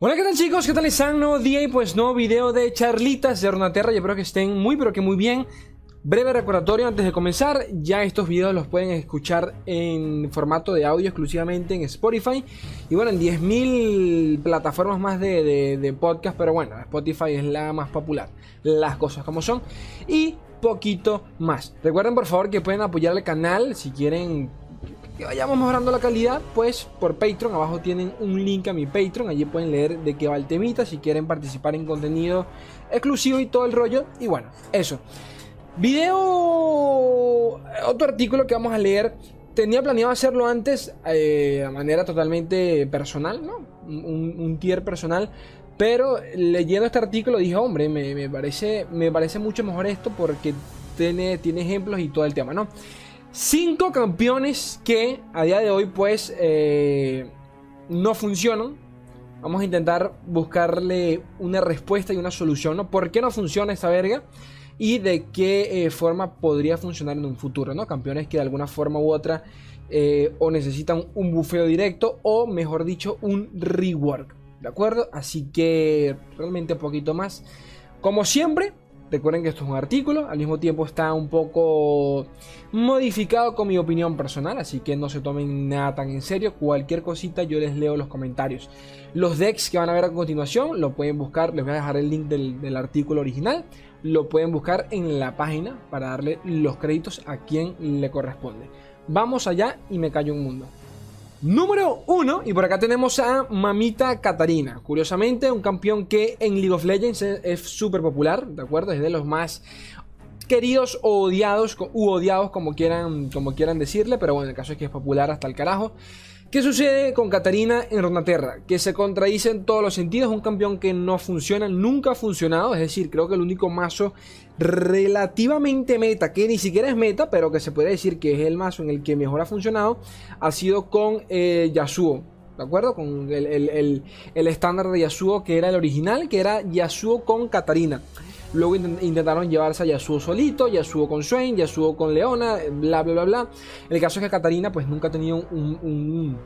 Hola, ¿qué tal chicos? ¿Qué tal están? Nuevo día y pues nuevo video de charlitas de Runaterra. Yo espero que estén muy pero que muy bien. Breve recordatorio antes de comenzar, ya estos videos los pueden escuchar en formato de audio exclusivamente en Spotify y bueno, en 10.000 plataformas más de, podcast, pero bueno, Spotify es la más popular, las cosas como son y poquito más. Recuerden por favor que pueden apoyar el canal si quieren que vayamos mejorando la calidad, pues por Patreon, abajo tienen un link a mi Patreon, allí pueden leer de qué va el temita, si quieren participar en contenido exclusivo y todo el rollo. Y bueno, eso. Video, otro artículo que vamos a leer. Tenía planeado hacerlo antes eh, de manera totalmente personal, ¿no? Un, tier personal. Pero leyendo este artículo dije, hombre, me, parece, me parece mucho mejor esto porque tiene, tiene ejemplos y todo el tema, ¿no? Cinco campeones que a día de hoy pues eh, no funcionan. Vamos a intentar buscarle una respuesta y una solución, ¿no? ¿Por qué no funciona esta verga? Y de qué eh, forma podría funcionar en un futuro, ¿no? Campeones que de alguna forma u otra eh, o necesitan un bufeo directo o mejor dicho un rework, ¿de acuerdo? Así que realmente poquito más. Como siempre, Recuerden que esto es un artículo, al mismo tiempo está un poco modificado con mi opinión personal, así que no se tomen nada tan en serio. Cualquier cosita yo les leo los comentarios. Los decks que van a ver a continuación lo pueden buscar, les voy a dejar el link del, del artículo original. Lo pueden buscar en la página para darle los créditos a quien le corresponde. Vamos allá y me callo un mundo. Número 1, y por acá tenemos a Mamita Katarina. Curiosamente, un campeón que en League of Legends es súper popular, ¿de acuerdo? Es de los más queridos o odiados, u odiados como quieran, como quieran decirle, pero bueno, el caso es que es popular hasta el carajo. ¿Qué sucede con Katarina en Ronaterra? Que se contradice en todos los sentidos, un campeón que no funciona, nunca ha funcionado, es decir, creo que el único mazo relativamente meta, que ni siquiera es meta, pero que se puede decir que es el mazo en el que mejor ha funcionado, ha sido con eh, Yasuo. ¿De acuerdo? Con el, estándar de Yasuo que era el original, que era Yasuo con Katarina. Luego intentaron llevarse a Yasuo solito, Yasuo con Swain, Yasuo con Leona, bla, bla, bla, bla. El caso es que Katarina pues nunca ha tenido un,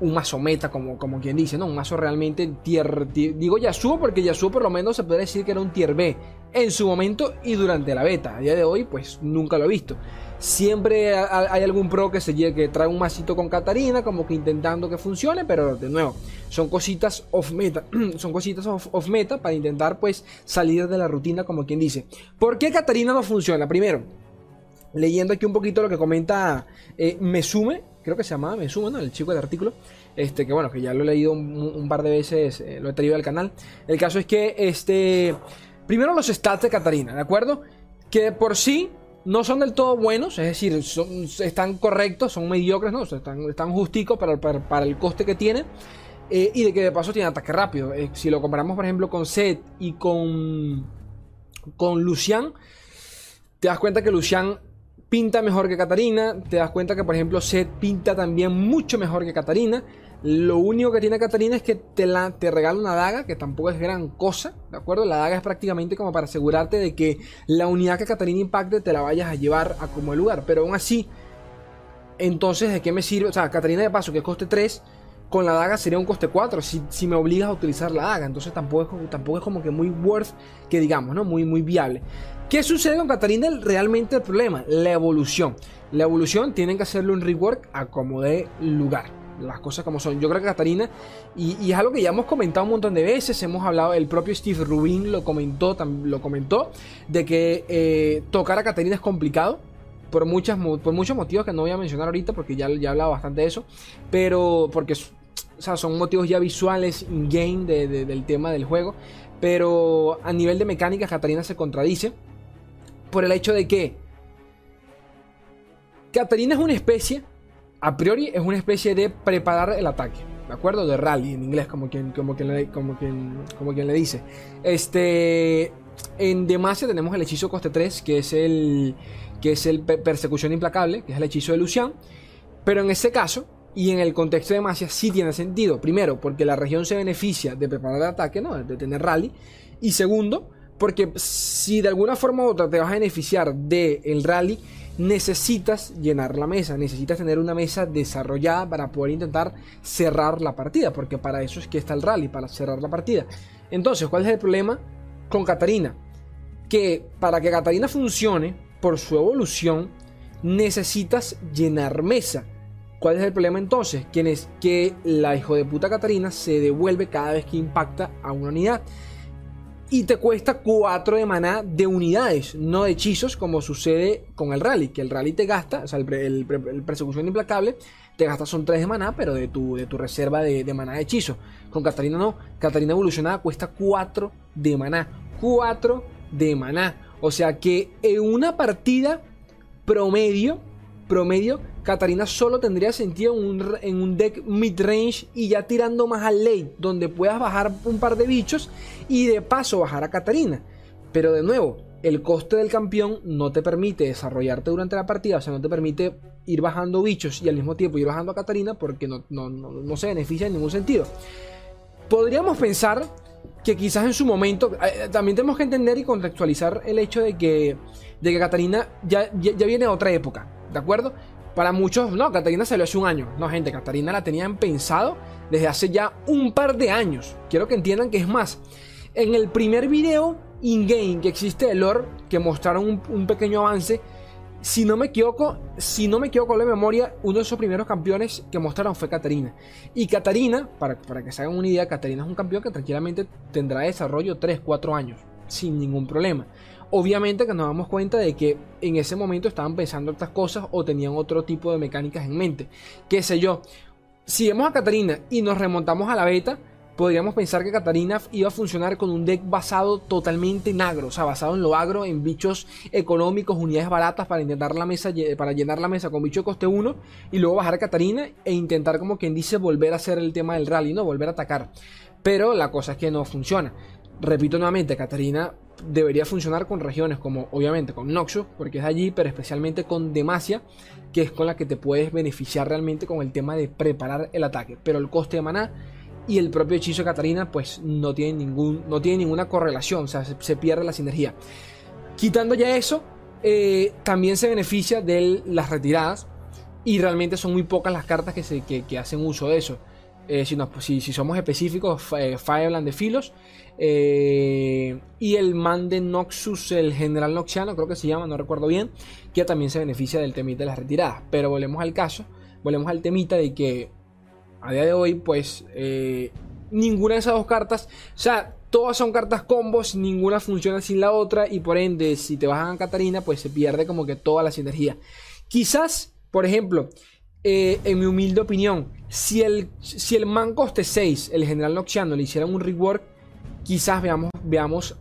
un, mazo meta, como, como quien dice, ¿no? Un mazo realmente tier, Digo Yasuo porque Yasuo por lo menos se puede decir que era un tier B en su momento y durante la beta. A día de hoy pues nunca lo he visto. Siempre hay algún pro que se que trae un masito con Katarina, como que intentando que funcione, pero de nuevo, son cositas off meta, son cositas off, meta para intentar pues salir de la rutina, como quien dice. ¿Por qué Katarina no funciona? Primero, leyendo aquí un poquito lo que comenta eh, Mesume, creo que se llamaba Mesume, ¿no? El chico del artículo. Este, que bueno, que ya lo he leído un, par de veces, eh, lo he traído al canal. El caso es que, este, primero los stats de Katarina, ¿de acuerdo? Que por sí no son del todo buenos, es decir, están correctos, son mediocres, ¿no? están, están justicos para, para, el coste que tiene. Eh, y de que de paso tiene ataque rápido. Eh, si lo comparamos, por ejemplo, con Seth y con, con Lucian, te das cuenta que Lucian pinta mejor que Katarina. Te das cuenta que, por ejemplo, Seth pinta también mucho mejor que Katarina. Lo único que tiene Katarina es que te, la, te regala una daga, que tampoco es gran cosa, ¿de acuerdo? La daga es prácticamente como para asegurarte de que la unidad que Katarina impacte te la vayas a llevar a como el lugar. Pero aún así, entonces, ¿de qué me sirve? O sea, Katarina de paso que coste 3, con la daga sería un coste 4 si, si, me obligas a utilizar la daga. Entonces tampoco es, tampoco es como que muy worth, que digamos, ¿no? Muy, muy viable. ¿Qué sucede con Katarina? Realmente el problema, la evolución. La evolución tienen que hacerle un rework a como de lugar las cosas como son. Yo creo que Katarina, y, es algo que ya hemos comentado un montón de veces, hemos hablado, el propio Steve Rubin lo comentó, lo comentó, de que eh, tocar a Katarina es complicado. Por, muchas, por muchos motivos que no voy a mencionar ahorita porque ya, ya he hablado bastante de eso. Pero porque son motivos ya visuales in-game del tema del juego. Pero a nivel de mecánica, Katarina se contradice por el hecho de que Katarina es una especie a priori es una especie de preparar el ataque. ¿De acuerdo? De rally en inglés, como quien, como quien, le, como quien, como quien le dice. Este. En Demacia tenemos el hechizo coste 3, que es el. que es el persecución implacable, que es el hechizo de Lucian. Pero en este caso, y en el contexto de Demacia, sí tiene sentido. Primero, porque la región se beneficia de preparar el ataque, ¿no? De tener rally. Y segundo, porque si de alguna forma u otra te vas a beneficiar del el rally necesitas llenar la mesa, necesitas tener una mesa desarrollada para poder intentar cerrar la partida, porque para eso es que está el rally, para cerrar la partida. Entonces, ¿cuál es el problema con Katarina? Que para que Katarina funcione, por su evolución, necesitas llenar mesa. ¿Cuál es el problema entonces? Que es que la hijo de puta Katarina se devuelve cada vez que impacta a una unidad y te cuesta 4 de maná de unidades, no de hechizos como sucede con el rally, que el rally te gasta, o sea, el, persecución implacable te gasta son 3 de maná, pero de tu, de tu reserva de, de maná de hechizo. Con Catarina no, Catarina evolucionada cuesta 4 de maná, 4 de maná. O sea que en una partida promedio, promedio, Katarina solo tendría sentido en un, en un deck mid-range y ya tirando más al late, donde puedas bajar un par de bichos y de paso bajar a Katarina. Pero de nuevo, el coste del campeón no te permite desarrollarte durante la partida, o sea, no te permite ir bajando bichos y al mismo tiempo ir bajando a Katarina porque no, no se beneficia en ningún sentido. Podríamos pensar que quizás en su momento, eh, también tenemos que entender y contextualizar el hecho de que, de que Katarina ya, ya, viene de otra época, ¿de acuerdo? Para muchos, no, Catarina salió hace un año. No, gente, Catarina la tenían pensado desde hace ya un par de años. Quiero que entiendan que es más. En el primer video in-game que existe de lore, que mostraron un, pequeño avance, si no me equivoco, si no me equivoco la memoria, uno de esos primeros campeones que mostraron fue Catarina. Y Catarina, para, para que se hagan una idea, Catarina es un campeón que tranquilamente tendrá desarrollo 3-4 años, sin ningún problema. Obviamente que nos damos cuenta de que en ese momento estaban pensando otras cosas o tenían otro tipo de mecánicas en mente. Qué sé yo. Si vemos a Katarina y nos remontamos a la beta, podríamos pensar que Katarina iba a funcionar con un deck basado totalmente en agro, o sea, basado en lo agro, en bichos económicos, unidades baratas para intentar la mesa, para llenar la mesa con bicho de coste 1 y luego bajar a Katarina e intentar como quien dice volver a hacer el tema del rally, ¿no? Volver a atacar. Pero la cosa es que no funciona. Repito nuevamente, Katarina debería funcionar con regiones como obviamente con Noxus, porque es allí, pero especialmente con Demacia, que es con la que te puedes beneficiar realmente con el tema de preparar el ataque. Pero el coste de maná y el propio hechizo de Katarina pues no tiene, ningún, no tiene ninguna correlación, o sea, se, pierde la sinergia. Quitando ya eso, eh, también se beneficia de las retiradas y realmente son muy pocas las cartas que, se, que hacen uso de eso. Eh, si, si, somos específicos, eh, Fireland de Filos. Eh, y el man de Noxus, el general Noxiano, creo que se llama, no recuerdo bien, que también se beneficia del temita de las retiradas. Pero volvemos al caso, volvemos al temita de que a día de hoy, pues ninguna de esas dos cartas, o sea, todas son cartas combos, ninguna funciona sin la otra y por ende, si te bajan a Catarina, pues se pierde como que toda la sinergia. Quizás, por ejemplo, eh, en mi humilde opinión, si el, si el man coste 6, el general Noxiano, le hiciera un rework, quizás veamos, veamos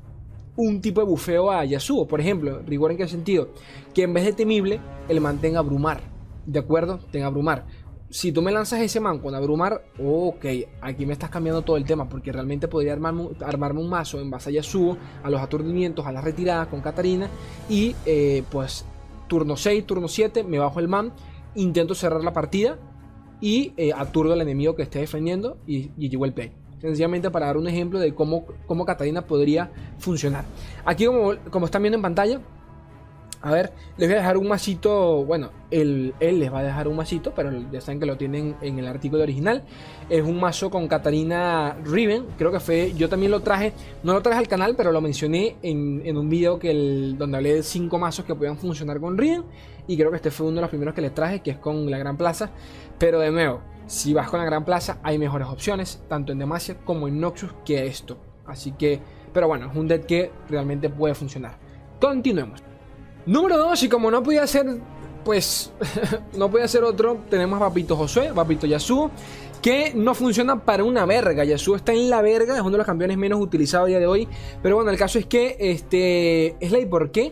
un tipo de bufeo a Yasuo. Por ejemplo, rework en qué sentido? Que en vez de temible, el man tenga abrumar. ¿De acuerdo? Tenga abrumar. Si tú me lanzas ese man con abrumar, ok, aquí me estás cambiando todo el tema, porque realmente podría armarme, armarme un mazo en base a Yasuo, a los aturdimientos, a las retiradas con Katarina, y eh, pues turno 6, turno 7, me bajo el man intento cerrar la partida y eh, aturdo al enemigo que esté defendiendo y, y el play. Sencillamente para dar un ejemplo de cómo, cómo Catalina podría funcionar. Aquí como, como están viendo en pantalla, a ver, les voy a dejar un masito. Bueno, él, él, les va a dejar un masito, pero ya saben que lo tienen en el artículo original. Es un mazo con Katarina Riven. Creo que fue. Yo también lo traje. No lo traje al canal, pero lo mencioné en, un video que el, donde hablé de 5 mazos que podían funcionar con Riven. Y creo que este fue uno de los primeros que les traje, que es con la Gran Plaza. Pero de nuevo, si vas con la Gran Plaza, hay mejores opciones, tanto en Demacia como en Noxus, que esto. Así que, pero bueno, es un deck que realmente puede funcionar. Continuemos. Número 2, y como no podía ser, pues, no podía ser otro, tenemos a Papito Josué, Papito Yasuo, que no funciona para una verga. Yasuo está en la verga, es uno de los campeones menos utilizados a día de hoy. Pero bueno, el caso es que, este, es la y por qué.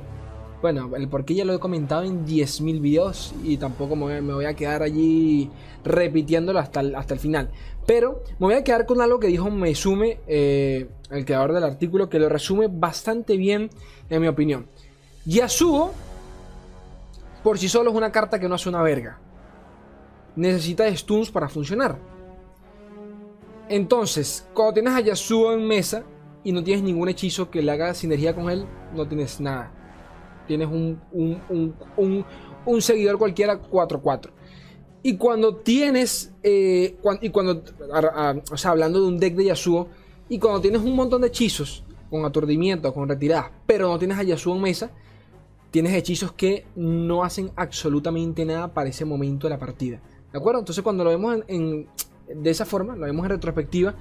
Bueno, el por qué ya lo he comentado en 10.000 videos y tampoco me voy, a quedar allí repitiéndolo hasta el, hasta el final. Pero me voy a quedar con algo que dijo Mesume, eh, el creador del artículo, que lo resume bastante bien, en mi opinión. Yasuo, por sí solo, es una carta que no hace una verga. Necesita stuns para funcionar. Entonces, cuando tienes a Yasuo en mesa y no tienes ningún hechizo que le haga sinergia con él, no tienes nada. Tienes un, un seguidor cualquiera 4-4. Y cuando tienes, eh, y cuando, o sea, hablando de un deck de Yasuo, y cuando tienes un montón de hechizos, con aturdimiento, con retiradas, pero no tienes a Yasuo en mesa, tienes hechizos que no hacen absolutamente nada para ese momento de la partida. ¿De acuerdo? Entonces cuando lo vemos en, de esa forma, lo vemos en retrospectiva,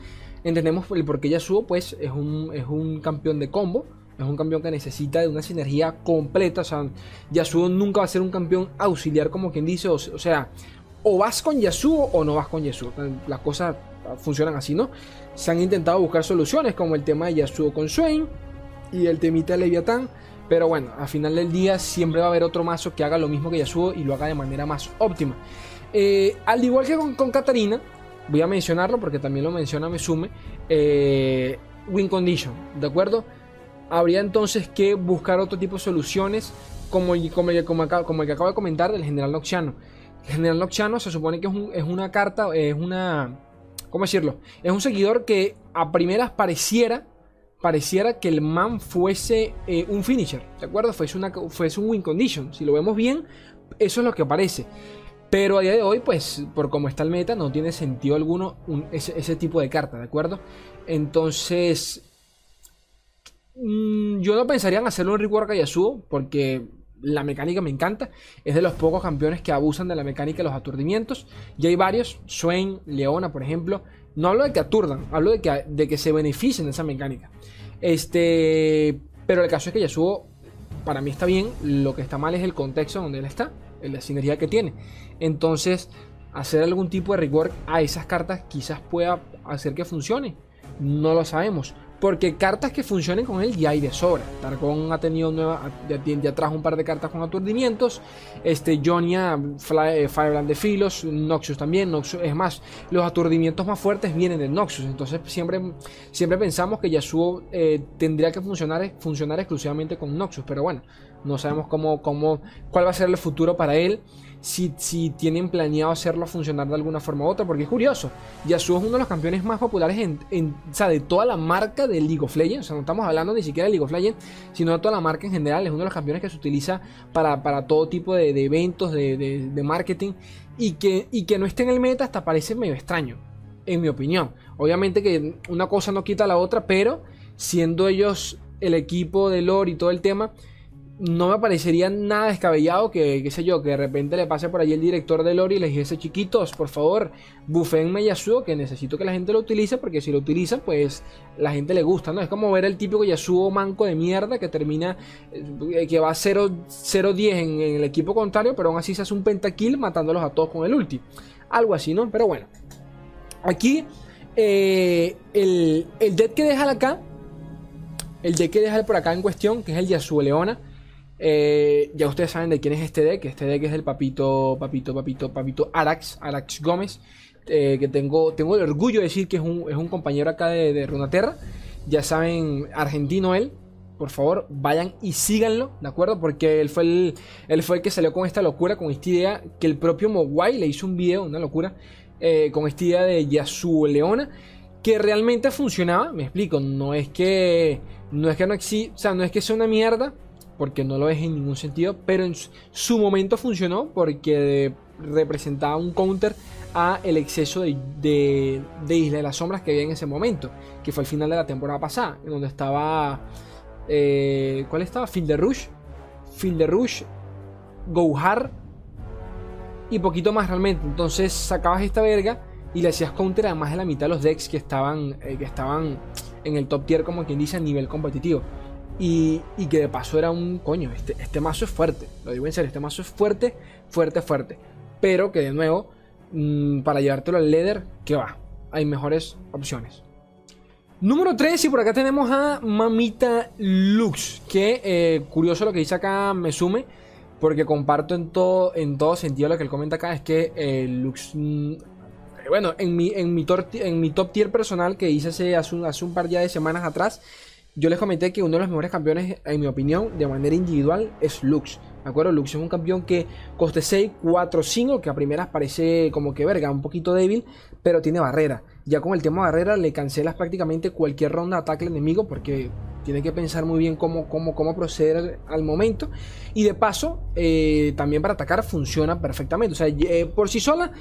entendemos el por qué Yasuo pues, es, un, es un campeón de combo, es un campeón que necesita de una sinergia completa. O sea, Yasuo nunca va a ser un campeón auxiliar, como quien dice. O, sea, o vas con Yasuo o no vas con Yasuo. Las cosas funcionan así, ¿no? Se han intentado buscar soluciones, como el tema de Yasuo con Swain y el temita de Leviatán. Pero bueno, al final del día siempre va a haber otro mazo que haga lo mismo que Yasuo y lo haga de manera más óptima. Eh, al igual que con, con Katarina, voy a mencionarlo porque también lo menciona Mesume, eh, Win Condition, ¿de acuerdo? Habría entonces que buscar otro tipo de soluciones como, como, como, como el que acabo de comentar del General Noxiano. El General Noxiano se supone que es, una carta, es una... ¿Cómo decirlo? Es un seguidor que a primeras pareciera pareciera que el man fuese eh, un finisher, ¿de acuerdo? Fuese, una, fuese un win condition. Si lo vemos bien, eso es lo que parece. Pero a día de hoy, pues, por cómo está el meta, no tiene sentido alguno ese, tipo de carta, ¿de acuerdo? Entonces, mm, yo no pensaría en hacerlo en rework a Yasuo, porque la mecánica me encanta. Es de los pocos campeones que abusan de la mecánica de los aturdimientos. Y hay varios, Swain, Leona, por ejemplo. No hablo de que aturdan, hablo de que, de que se beneficien de esa mecánica. Este, pero el caso es que Yasuo, para mí está bien. Lo que está mal es el contexto donde él está la sinergia que tiene. Entonces, hacer algún tipo de rework a esas cartas quizás pueda hacer que funcione. No lo sabemos. Porque cartas que funcionen con él ya hay de sobra. Targon ha tenido nueva, ya, trajo un par de cartas con aturdimientos. Este, Jonia, eh, Firebrand de Filos, Noxus también. Noxus, es más, los aturdimientos más fuertes vienen de Noxus. Entonces siempre, siempre pensamos que Yasuo eh, tendría que funcionar, funcionar exclusivamente con Noxus. Pero bueno, no sabemos cómo, cómo, cuál va a ser el futuro para él. Si, si, tienen planeado hacerlo funcionar de alguna forma u otra, porque es curioso. Yasuo es uno de los campeones más populares en, de toda la marca de League of Legends. O sea, no estamos hablando ni siquiera de League of Legends, sino de toda la marca en general. Es uno de los campeones que se utiliza para, todo tipo de, eventos, de, marketing. Y que, y que no esté en el meta hasta parece medio extraño, en mi opinión. Obviamente que una cosa no quita la otra, pero siendo ellos el equipo de lore y todo el tema no me parecería nada descabellado que, qué sé yo, que de repente le pase por allí el director de Lori y le dijese, chiquitos, por favor, bufenme Yasuo, que necesito que la gente lo utilice, porque si lo utilizan, pues la gente le gusta, ¿no? Es como ver el típico Yasuo manco de mierda que termina, eh, que va 0-10 en, el equipo contrario, pero aún así se hace un pentakill matándolos a todos con el ulti. Algo así, ¿no? Pero bueno. Aquí, eh, el, el deck que deja acá, el deck que deja por acá en cuestión, que es el Yasuo Leona, eh, ya ustedes saben de quién es este deck. Este deck es el papito, papito, papito, papito Arax, Arax Gómez. Eh, que tengo, tengo el orgullo de decir que es un, compañero acá de, de, Runaterra. Ya saben, argentino él. Por favor, vayan y síganlo, ¿de acuerdo? Porque él fue el, él fue el que salió con esta locura, con esta idea que el propio Mogwai le hizo un video, una locura, eh, con esta idea de Yasuo Leona, que realmente funcionaba. Me explico, no es que no es que no exista, o sea, no es que sea una mierda, porque no lo es en ningún sentido, pero en su momento funcionó porque representaba un counter a el exceso de, de, Isla de las Sombras que había en ese momento, que fue el final de la temporada pasada, en donde estaba... Eh, ¿Cuál estaba? Field Rush. Field de Rush, Gohar y poquito más realmente. Entonces sacabas esta verga y le hacías counter a más de la mitad de los decks que estaban, eh, que estaban en el top tier, como quien dice, a nivel competitivo. Y, que de paso era un coño, este, este mazo es fuerte, lo digo en serio, este mazo es fuerte, fuerte, fuerte. Pero que de nuevo, mm, para llevártelo al leather, que va, hay mejores opciones. Número 3, y por acá tenemos a Mamita Lux, que eh, curioso lo que dice acá me sume, porque comparto en todo, en todo sentido lo que él comenta acá, es que eh, Lux... Mm, bueno, en mi, en, mi en mi top tier personal que hice hace, hace, un, hace un par de semanas atrás, yo les comenté que uno de los mejores campeones, en mi opinión, de manera individual, es Lux. ¿De acuerdo? Lux es un campeón que coste 6, 4, 5, que a primeras parece como que verga, un poquito débil, pero tiene barrera. Ya con el tema barrera le cancelas prácticamente cualquier ronda de ataque al enemigo porque tiene que pensar muy bien cómo, cómo, cómo proceder al momento. Y de paso, eh, también para atacar funciona perfectamente. O sea, eh, por sí sola,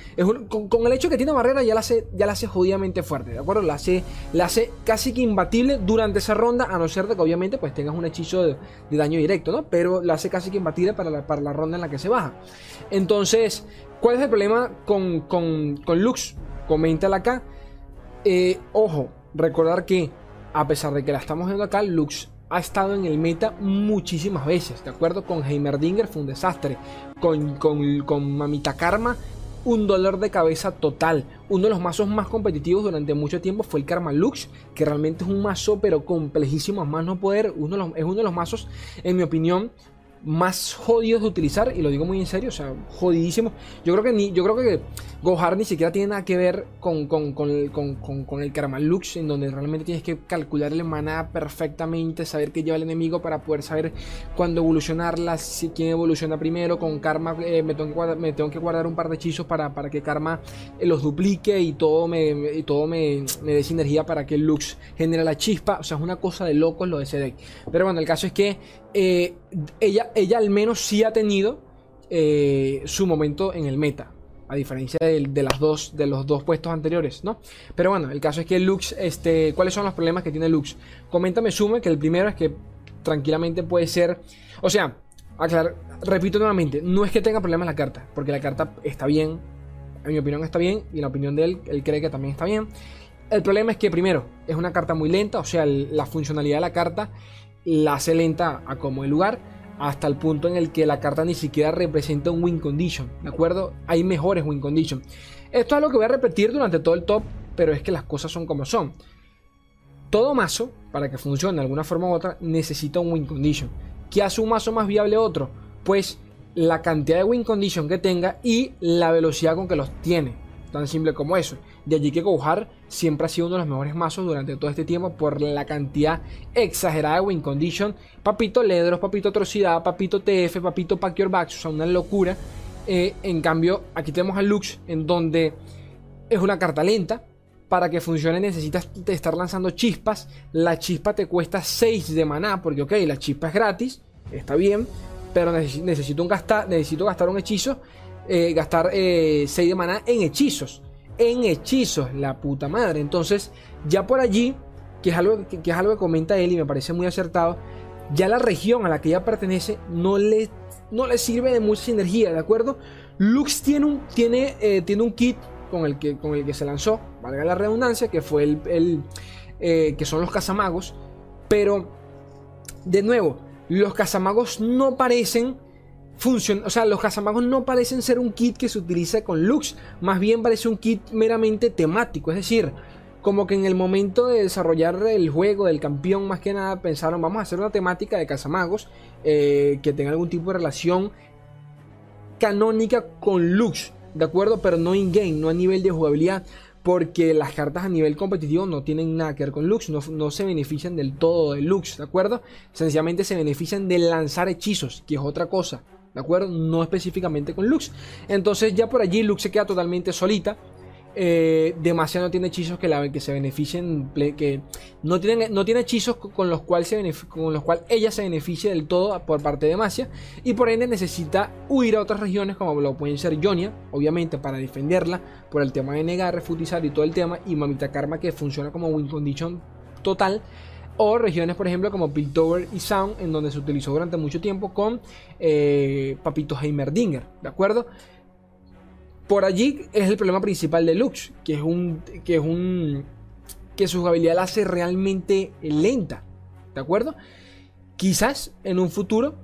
con, el hecho que tiene barrera ya la hace, ya la hace jodidamente fuerte, ¿de acuerdo? La hace, la hace casi que imbatible durante esa ronda, a no ser de que obviamente pues tengas un hechizo de, daño directo, ¿no? Pero la hace casi que imbatible para la, para la ronda en la que se baja. Entonces, ¿cuál es el problema con, con, con Lux? Coméntala acá. Eh, ojo, recordar que a pesar de que la estamos viendo acá, Lux ha estado en el meta muchísimas veces, ¿de acuerdo? Con Heimerdinger fue un desastre, con, con, Mamita Karma un dolor de cabeza total. Uno de los mazos más competitivos durante mucho tiempo fue el Karma Lux, que realmente es un mazo pero complejísimo, más no poder. Uno es uno de los mazos, en mi opinión, más jodidos de utilizar, y lo digo muy en serio, o sea, jodidísimo. Yo creo que ni, yo creo que Gohar ni siquiera tiene nada que ver con, con, con, el, con, el Karma Lux, en donde realmente tienes que calcular el maná perfectamente, saber qué lleva el enemigo para poder saber cuándo evolucionarla, si quién evoluciona primero, con Karma eh, me, tengo que guardar, me tengo que guardar un par de hechizos para, para que Karma eh, los duplique y todo me, y todo me, me dé sinergia para que Lux genere la chispa, o sea, es una cosa de locos lo de ese deck. Pero bueno, el caso es que eh, ella, ella al menos sí ha tenido eh, su momento en el meta. A diferencia de, las dos, de los dos puestos anteriores, ¿no? Pero bueno, el caso es que Lux, este, ¿cuáles son los problemas que tiene Lux? Coméntame, sume, que el primero es que tranquilamente puede ser. O sea, aclarar, repito nuevamente, no es que tenga problemas la carta, porque la carta está bien, en mi opinión está bien, y en la opinión de él, él cree que también está bien. El problema es que primero, es una carta muy lenta, o sea, la funcionalidad de la carta la hace lenta a como el lugar hasta el punto en el que la carta ni siquiera representa un win condition, ¿de acuerdo? Hay mejores win condition. Esto es lo que voy a repetir durante todo el top, pero es que las cosas son como son. Todo mazo, para que funcione de alguna forma u otra, necesita un win condition. ¿Qué hace un mazo más viable otro? Pues la cantidad de win condition que tenga y la velocidad con que los tiene. Tan simple como eso. De allí que Gohar siempre ha sido uno de los mejores mazos durante todo este tiempo por la cantidad exagerada de win condition. Papito Ledros, Papito Atrocidad, Papito TF, Papito Pack Your Backs, o sea, una locura. Eh, en cambio, aquí tenemos a Lux, en donde es una carta lenta. Para que funcione necesitas estar lanzando chispas. La chispa te cuesta 6 de maná, porque ok, la chispa es gratis, está bien, pero necesito, un gastar, necesito gastar un hechizo eh, gastar 6 eh, de maná en hechizos. En hechizos, la puta madre. Entonces, ya por allí, que es algo que, es algo que comenta él y me parece muy acertado, ya la región a la que ella pertenece no le, no le sirve de mucha energía, ¿de acuerdo? Lux tiene un, tiene, eh, tiene un kit con el, que, con el que se lanzó, valga la redundancia, que fue el, el que son los cazamagos, pero de nuevo, los cazamagos no parecen o sea, los cazamagos no parecen ser un kit que se utiliza con Lux, más bien parece un kit meramente temático, es decir, como que en el momento de desarrollar el juego del campeón, más que nada pensaron, vamos a hacer una temática de cazamagos eh, que tenga algún tipo de relación canónica con Lux, ¿de acuerdo? Pero no in-game, no a nivel de jugabilidad, porque las cartas a nivel competitivo no tienen nada que ver con Lux, no, no, se benefician del todo de Lux, ¿de acuerdo? Sencillamente se benefician de lanzar hechizos, que es otra cosa. ¿De acuerdo? No específicamente con Lux. Entonces ya por allí Lux se queda totalmente solita. Eh, demasiado no tiene hechizos que, la, que se beneficien, que no tiene, no tiene hechizos con los cuales con los cuales ella se beneficie del todo por parte de Masia y por ende necesita huir a otras regiones como lo pueden ser Jonia, obviamente para defenderla por el tema de negar, refutizar y todo el tema y Mamita Karma que funciona como win condition total o regiones, por ejemplo, como Piltover y Sound, en donde se utilizó durante mucho tiempo con eh, Papito Heimerdinger, ¿de acuerdo? Por allí es el problema principal de Lux, que es un. que es un. que su jugabilidad la hace realmente lenta. ¿De acuerdo? Quizás en un futuro,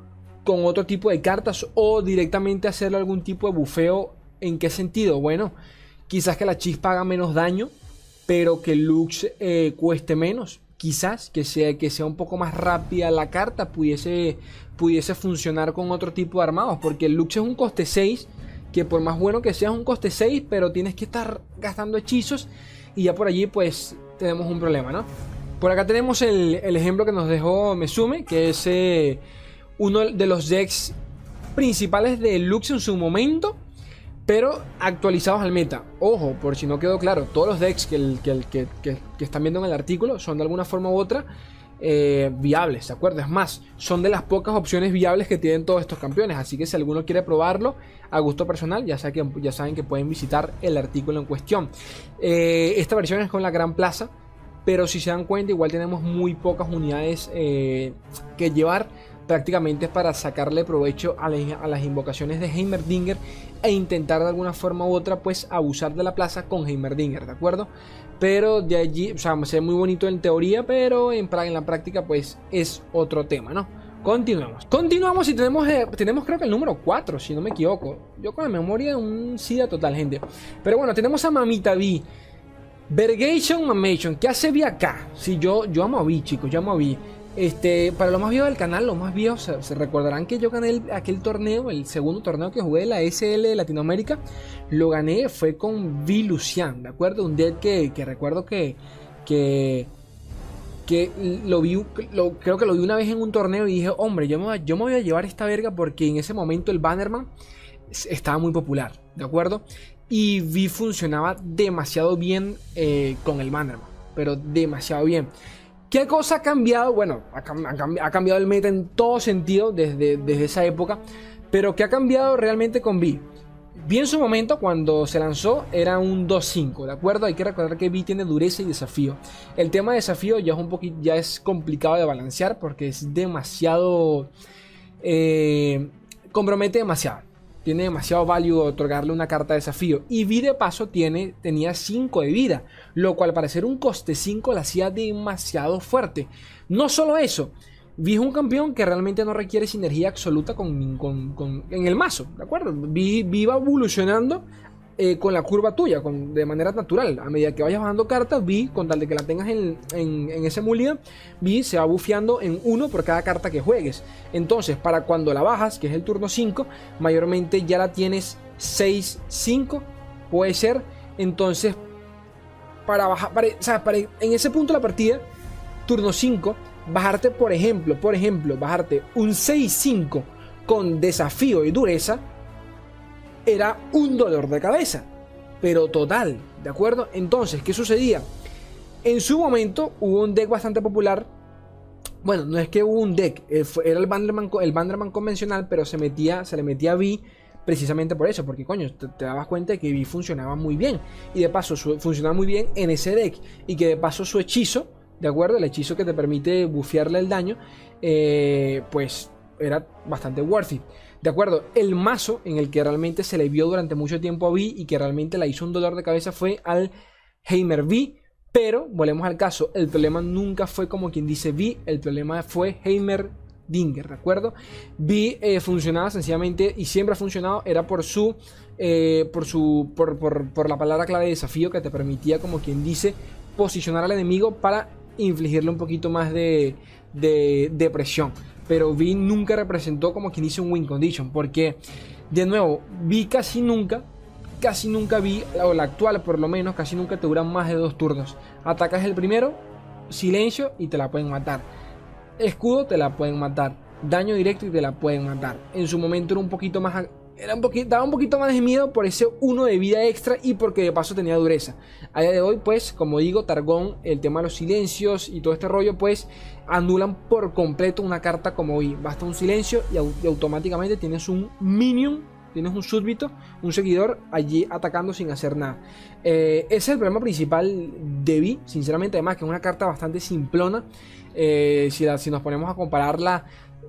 con otro tipo de cartas, o directamente hacerle algún tipo de bufeo. ¿En qué sentido? Bueno, quizás que la chispa haga menos daño, pero que Lux eh, cueste menos quizás que sea, que sea un poco más rápida la carta pudiese, pudiese funcionar con otro tipo de armados. Porque el Lux es un coste 6, que por más bueno que sea es un coste 6, pero tienes que estar gastando hechizos y ya por allí pues tenemos un problema, ¿no? Por acá tenemos el, ejemplo que nos dejó Mesume, que es eh, uno de los decks principales de Lux en su momento pero actualizados al meta. Ojo, por si no quedó claro, todos los decks que, están viendo en el artículo son de alguna forma u otra eh, viables, ¿de acuerdo? Es más, son de las pocas opciones viables que tienen todos estos campeones, así que si alguno quiere probarlo a gusto personal, ya, saben que, pueden visitar el artículo en cuestión. Eh, esta versión es con la Gran Plaza, pero si se dan cuenta, igual tenemos muy pocas unidades que llevar prácticamente para sacarle provecho a, las invocaciones de Heimerdinger e intentar de alguna forma u otra pues abusar de la plaza con Heimerdinger, ¿de acuerdo? Pero de allí, o sea, se ve muy bonito en teoría, pero en, en la práctica pues es otro tema, ¿no? Continuamos. Continuamos y tenemos, eh, tenemos creo que el número 4, si no me equivoco. Yo con la memoria un SIDA total, gente. Pero bueno, tenemos a Mamita B. Vergation Mamation. ¿Qué hace B acá? Si yo, yo amo a B, chicos, yo amo a B. Este, para los más viejos del canal, los más viejos se, recordarán que yo gané aquel torneo, el segundo torneo que jugué la SL de Latinoamérica. Lo gané, fue con Vi Lucian, ¿de acuerdo? Un dead que, recuerdo que, que, que lo vi, creo que lo vi una vez en un torneo y dije, hombre, yo me, yo me voy a llevar esta verga porque en ese momento el Bannerman estaba muy popular, ¿de acuerdo? Y Vi funcionaba demasiado bien eh, con el Bannerman, pero demasiado bien. ¿Qué cosa ha cambiado? Bueno, ha, cambiado el meta en todo sentido desde, esa época. Pero ¿qué ha cambiado realmente con Vi? Vi en su momento, cuando se lanzó, era un 2-5, ¿de acuerdo? Hay que recordar que Vi tiene dureza y desafío. El tema de desafío ya es un poquito, ya es complicado de balancear porque es demasiado... Eh, compromete demasiado tiene demasiado value otorgarle una carta de desafío. Y Vi de paso tiene, tenía 5 de vida, lo cual para ser un coste 5 la hacía demasiado fuerte. No solo eso, Vi un campeón que realmente no requiere sinergia absoluta con, con, en el mazo, ¿de acuerdo? Vi, Vi evolucionando eh, con la curva tuya, con, de manera natural. A medida que vayas bajando cartas, Vi, con tal de que la tengas en, ese mulligan, Vi se va bufeando en uno por cada carta que juegues. Entonces, para cuando la bajas, que es el turno 5, mayormente ya la tienes 6, 5, puede ser. Entonces, para bajar, para, en ese punto de la partida, turno 5, bajarte, por ejemplo, por ejemplo, bajarte un 6-5 con desafío y dureza era un dolor de cabeza, pero total, ¿de acuerdo? Entonces, ¿qué sucedía? En su momento hubo un deck bastante popular. Bueno, no es que hubo un deck, eh, era el Banderman, el Banderman convencional, pero se metía, se le metía a V precisamente por eso, porque coño, te, dabas cuenta de que V funcionaba muy bien. Y de paso, funcionaba muy bien en ese deck. Y que de paso su hechizo, ¿de acuerdo? El hechizo que te permite bufearle el daño, eh, pues era bastante worth it. De acuerdo, el mazo en el que realmente se le vio durante mucho tiempo a Vi y que realmente la hizo un dolor de cabeza fue al Heimer V. Pero, volvemos al caso, el problema nunca fue como quien dice Vi, el problema fue Heimer Dinger, ¿de acuerdo? Vi eh, funcionaba sencillamente y siempre ha funcionado, era por su, eh, por su, por, por, la palabra clave de desafío que te permitía, como quien dice, posicionar al enemigo para infligirle un poquito más de, de, de presión pero Vi nunca representó como quien dice un win condition, porque de nuevo, Vi casi nunca, casi nunca vi, o la actual por lo menos, casi nunca te duran más de dos turnos. Atacas el primero, silencio y te la pueden matar. Escudo te la pueden matar. Daño directo y te la pueden matar. En su momento era un poquito más daba un poquito más de miedo por ese uno de vida extra y porque de paso tenía dureza. A día de hoy, pues, como digo, Targón, el tema de los silencios y todo este rollo, pues, anulan por completo una carta como hoy. Basta un silencio y, automáticamente tienes un minion, tienes un súbdito, un seguidor allí atacando sin hacer nada. Eh, ese es el problema principal de Vi, sinceramente, además que es una carta bastante simplona. Eh, si, si nos ponemos a compararla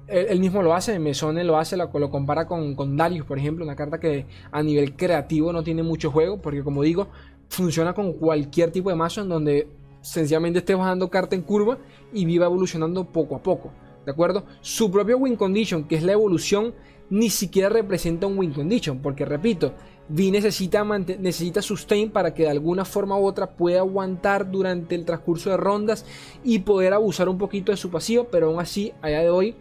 él, mismo lo hace, Mesone lo hace, lo, lo compara con, con, Darius, por ejemplo, una carta que a nivel creativo no tiene mucho juego, porque como digo, funciona con cualquier tipo de mazo en donde sencillamente esté bajando carta en curva y viva evolucionando poco a poco, ¿de acuerdo? Su propio win condition, que es la evolución, ni siquiera representa un win condition, porque repito, V necesita, necesita sustain para que de alguna forma u otra pueda aguantar durante el transcurso de rondas y poder abusar un poquito de su pasivo, pero aún así, a día de hoy,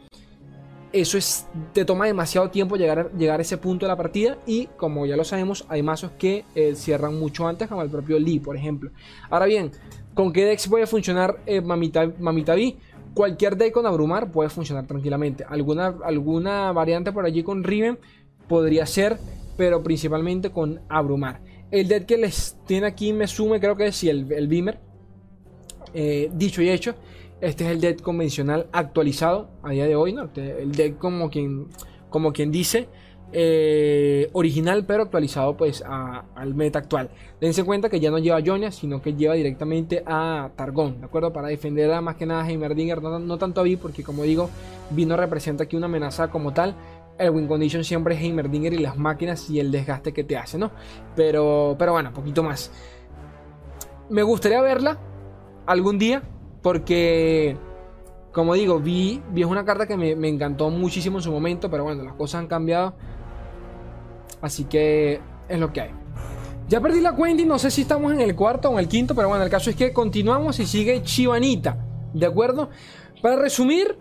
eso es, te toma demasiado tiempo llegar a, llegar ese punto de la partida y como ya lo sabemos hay mazos que eh, cierran mucho antes como el propio Lee por ejemplo. Ahora bien con qué decks puede funcionar eh, Mamita, Mamita B cualquier deck con Abrumar puede funcionar tranquilamente. Alguna, alguna variante por allí con Riven podría ser pero principalmente con Abrumar. El deck que les tiene aquí me sume creo que es el, el Beamer. Eh, dicho y hecho Este es el deck convencional actualizado a día de hoy, ¿no? Este, el deck como quien, como quien dice. Eh, original pero actualizado pues al meta actual. Dense cuenta que ya no lleva Jonia, sino que lleva directamente a Targón, ¿de acuerdo? Para defender a más que nada a Heimerdinger, no, tanto a Vi, porque como digo, Vi no representa aquí una amenaza como tal. El win condition siempre es Heimerdinger y las máquinas y el desgaste que te hace, ¿no? Pero, pero bueno, poquito más. Me gustaría verla algún día, porque como digo, vi, vi es una carta que me, me, encantó muchísimo en su momento, pero bueno, las cosas han cambiado. Así que es lo que hay. Ya perdí la cuenta y no sé si estamos en el cuarto o en el quinto, pero bueno, el caso es que continuamos y sigue Chivanita. ¿De acuerdo? Para resumir,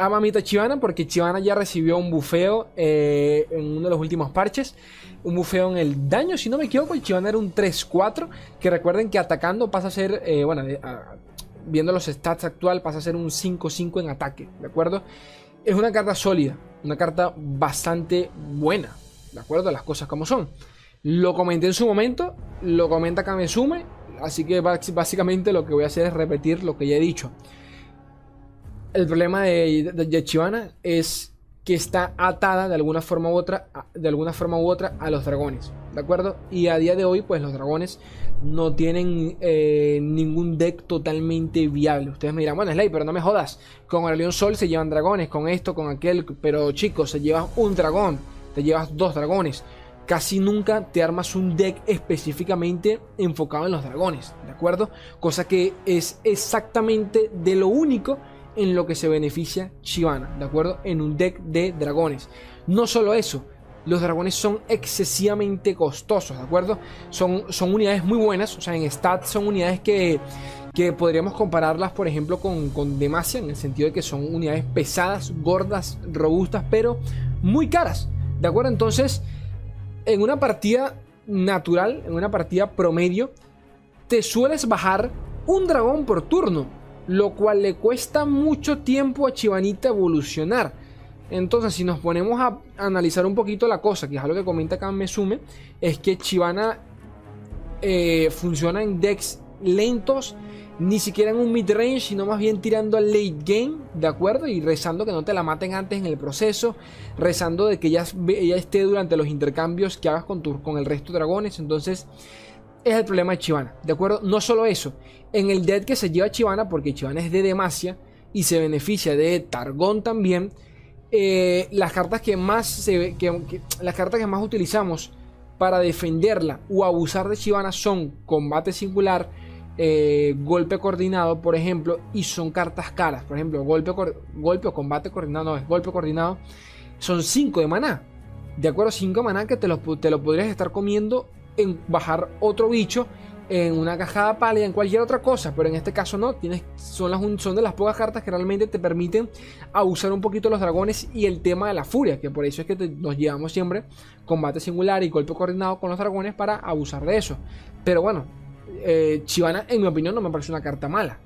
a mamita Chivana, porque Chivana ya recibió un bufeo eh, en uno de los últimos parches. Un bufeo en el daño, si no me equivoco, el Chivana era un 3-4. Que recuerden que atacando pasa a ser, eh, bueno, viendo los stats actual, pasa a ser un 5-5 en ataque, ¿de acuerdo? Es una carta sólida, una carta bastante buena. ¿de acuerdo? Las cosas como son. Lo comenté en su momento, lo comenta Kamesume, así que básicamente lo que voy a hacer es repetir lo que ya he dicho. El problema de, de, es que está atada de alguna forma u otra, de alguna forma u otra a los dragones, ¿de acuerdo? Y a día de hoy, pues los dragones no tienen eh, ningún deck totalmente viable. Ustedes me dirán, bueno, Slay, pero no me jodas. Con el León Sol se llevan dragones, con esto, con aquel, pero chicos, se lleva un dragón te llevas dos dragones. Casi nunca te armas un deck específicamente enfocado en los dragones, ¿de acuerdo? Cosa que es exactamente de lo único en lo que se beneficia Shivana, ¿de acuerdo? En un deck de dragones. No solo eso, los dragones son excesivamente costosos, ¿de acuerdo? Son, son unidades muy buenas, o sea, en stats son unidades que, que podríamos compararlas, por ejemplo, con, con Demacia, en el sentido de que son unidades pesadas, gordas, robustas, pero muy caras. ¿De acuerdo? Entonces, en una partida natural, en una partida promedio, te sueles bajar un dragón por turno, lo cual le cuesta mucho tiempo a Chivanita evolucionar. Entonces, si nos ponemos a analizar un poquito la cosa, que es algo que comenta acá Mesume, es que Chivana eh, funciona en decks lentos ni siquiera en un mid-range, sino más bien tirando al late game, ¿de acuerdo? Y rezando que no te la maten antes en el proceso, rezando de que ella, esté durante los intercambios que hagas con, con el resto de dragones. Entonces, es el problema de Chivana, ¿de acuerdo? No solo eso, en el dead que se lleva Chivana, porque Chivana es de Demacia y se beneficia de Targón también, eh, las cartas que más las cartas que más utilizamos para defenderla o abusar de Chivana son combate singular, eh, golpe coordinado, por ejemplo, y son cartas caras. Por ejemplo, golpe, golpe o combate coordinado, no es golpe coordinado, son 5 de maná. De acuerdo, 5 de maná que te lo, te lo podrías estar comiendo en bajar otro bicho en una cajada pálida, en cualquier otra cosa, pero en este caso no, tienes, son, las, son de las pocas cartas que realmente te permiten abusar un poquito los dragones y el tema de la furia, que por eso es que nos llevamos siempre combate singular y golpe coordinado con los dragones para abusar de eso. Pero bueno, eh, Chivana, en mi opinión, no me parece una carta mala.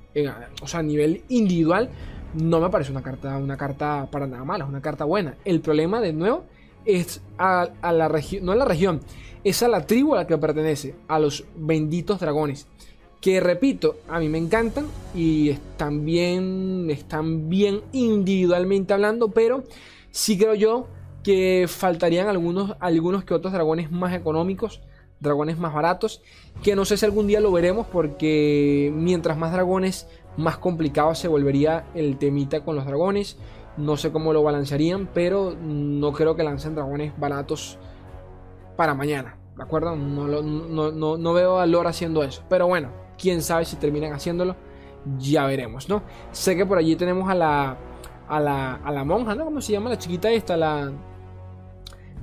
o sea, a nivel individual, no me parece una carta, una carta para nada mala, es una carta buena. El problema, de nuevo, es a, la región, no a la región, es a la tribu a la que pertenece, a los benditos dragones. Que repito, a mí me encantan y están bien, están bien individualmente hablando, pero sí creo yo que faltarían algunos, algunos que otros dragones más económicos dragones más baratos, que no sé si algún día lo veremos porque mientras más dragones, más complicado se volvería el temita con los dragones. No sé cómo lo balancearían, pero no creo que lancen dragones baratos para mañana, ¿de acuerdo? No, no, veo a Lore haciendo eso, pero bueno, quién sabe si terminan haciéndolo, ya veremos, ¿no? Sé que por allí tenemos a la, a la, a la monja, ¿no? ¿Cómo se llama la chiquita esta? La,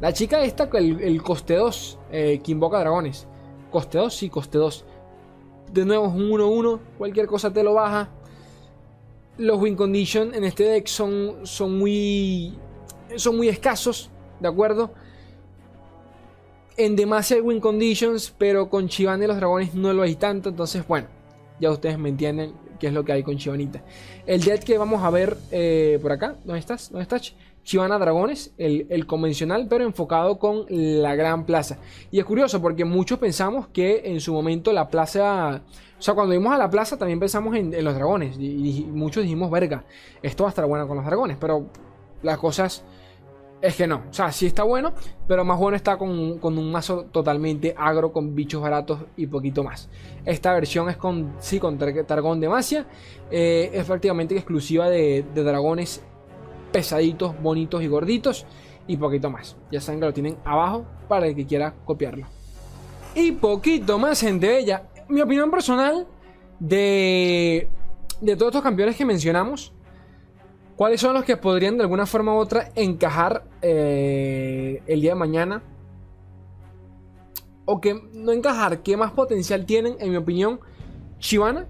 la chica esta, el, el coste 2, eh, que invoca dragones. Coste 2, sí, coste 2. De nuevo es un 1-1, cualquier cosa te lo baja. Los win condition en este deck son, son, muy, son muy escasos, ¿de acuerdo? En Demacia hay win conditions, pero con Chivane y los dragones no lo hay tanto. Entonces, bueno, ya ustedes me entienden qué es lo que hay con Chivanita. El deck que vamos a ver eh, por acá, ¿dónde estás? ¿Dónde estás? Chivana Dragones, el, convencional, pero enfocado con la gran plaza. Y es curioso porque muchos pensamos que en su momento la plaza. O sea, cuando vimos a la plaza también pensamos en, los dragones. Y, muchos dijimos, verga, esto va a estar bueno con los dragones. Pero las cosas es que no. O sea, sí está bueno, pero más bueno está con, un mazo totalmente agro, con bichos baratos y poquito más. Esta versión es con, sí, con Targón de Masia. Eh, es prácticamente exclusiva de dragones pesaditos, bonitos y gorditos y poquito más. Ya saben que lo tienen abajo para el que quiera copiarlo. Y poquito más, gente bella. Mi opinión personal de, de todos estos campeones que mencionamos. ¿Cuáles son los que podrían de alguna forma u otra encajar eh, el día de mañana? O que no encajar, ¿qué más potencial tienen, en mi opinión? Shivana,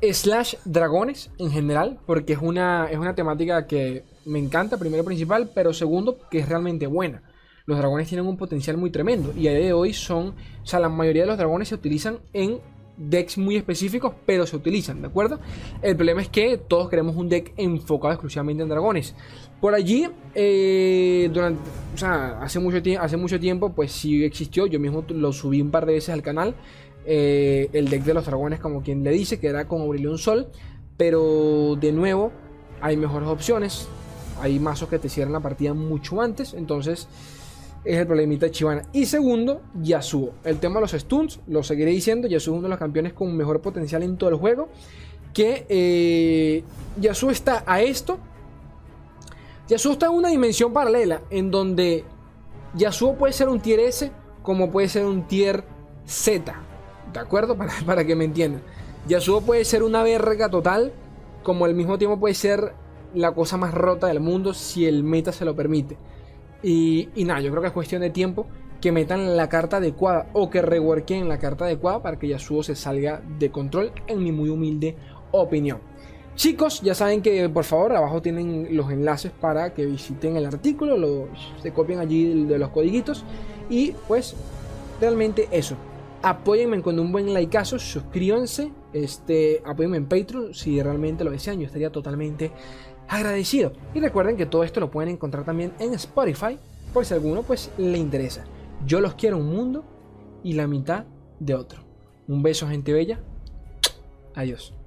slash dragones en general, porque es una, es una temática que me encanta, primero principal, pero segundo, que es realmente buena. Los dragones tienen un potencial muy tremendo y a día de hoy son, o sea, la mayoría de los dragones se utilizan en decks muy específicos, pero se utilizan, ¿de acuerdo? El problema es que todos queremos un deck enfocado exclusivamente en dragones. Por allí, eh, durante, o sea, hace mucho, hace mucho tiempo, pues sí existió, yo mismo lo subí un par de veces al canal, eh, el deck de los dragones, como quien le dice, que era con Aurelion Sol. Pero de nuevo, hay mejores opciones. Hay mazos que te cierran la partida mucho antes. Entonces, es el problemita de Chivana. Y segundo, Yasuo. El tema de los stuns, lo seguiré diciendo. Yasuo es uno de los campeones con mejor potencial en todo el juego. Que eh, Yasuo está a esto. Yasuo está en una dimensión paralela. En donde Yasuo puede ser un tier S. Como puede ser un tier Z. ¿De acuerdo? Para, para que me entiendan. Yasuo puede ser una verga total, como al mismo tiempo puede ser la cosa más rota del mundo si el meta se lo permite. Y, y nada, yo creo que es cuestión de tiempo que metan la carta adecuada o que reworken la carta adecuada para que Yasuo se salga de control, en mi muy humilde opinión. Chicos, ya saben que por favor abajo tienen los enlaces para que visiten el artículo, lo, se copien allí de los codiguitos y pues realmente eso. Apóyenme con un buen likeazo, suscríbanse, este, apóyenme en Patreon si realmente lo desean, yo estaría totalmente agradecido. Y recuerden que todo esto lo pueden encontrar también en Spotify, por si alguno pues le interesa. Yo los quiero un mundo y la mitad de otro. Un beso gente bella. Adiós.